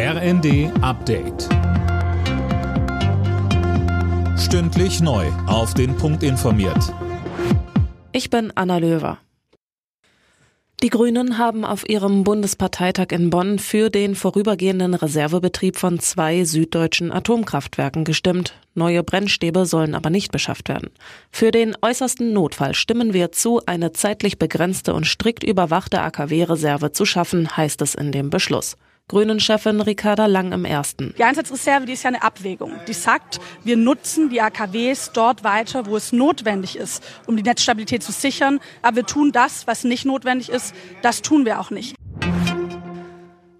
RND Update. Stündlich neu. Auf den Punkt informiert. Ich bin Anna Löwer. Die Grünen haben auf ihrem Bundesparteitag in Bonn für den vorübergehenden Reservebetrieb von zwei süddeutschen Atomkraftwerken gestimmt. Neue Brennstäbe sollen aber nicht beschafft werden. Für den äußersten Notfall stimmen wir zu, eine zeitlich begrenzte und strikt überwachte AKW-Reserve zu schaffen, heißt es in dem Beschluss. Grünen-Chefin Ricarda Lang im Ersten. Die Einsatzreserve, die ist ja eine Abwägung. Die sagt, wir nutzen die AKWs dort weiter, wo es notwendig ist, um die Netzstabilität zu sichern. Aber wir tun das, was nicht notwendig ist, das tun wir auch nicht.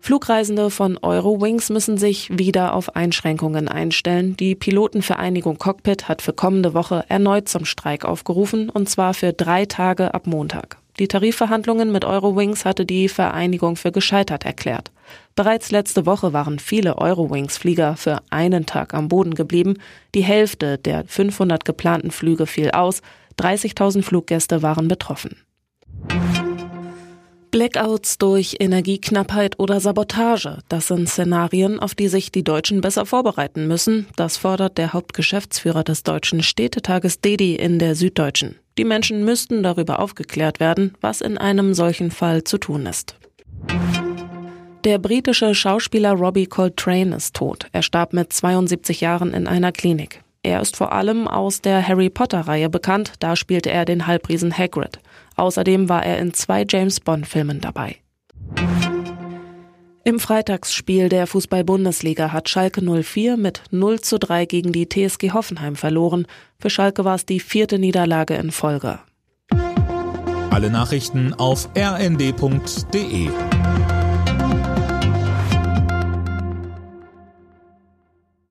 Flugreisende von Eurowings müssen sich wieder auf Einschränkungen einstellen. Die Pilotenvereinigung Cockpit hat für kommende Woche erneut zum Streik aufgerufen, und zwar für drei Tage ab Montag. Die Tarifverhandlungen mit Eurowings hatte die Vereinigung für gescheitert erklärt. Bereits letzte Woche waren viele Eurowings-Flieger für einen Tag am Boden geblieben. Die Hälfte der 500 geplanten Flüge fiel aus. 30.000 Fluggäste waren betroffen. Blackouts durch Energieknappheit oder Sabotage, das sind Szenarien, auf die sich die Deutschen besser vorbereiten müssen. Das fordert der Hauptgeschäftsführer des Deutschen Städtetages Dedi in der Süddeutschen. Die Menschen müssten darüber aufgeklärt werden, was in einem solchen Fall zu tun ist. Der britische Schauspieler Robbie Coltrane ist tot. Er starb mit 72 Jahren in einer Klinik. Er ist vor allem aus der Harry Potter-Reihe bekannt, da spielte er den Halbriesen Hagrid. Außerdem war er in zwei James Bond-Filmen dabei. Im Freitagsspiel der Fußball-Bundesliga hat Schalke 04 mit 0 zu 3 gegen die TSG Hoffenheim verloren. Für Schalke war es die vierte Niederlage in Folge. Alle Nachrichten auf rnd.de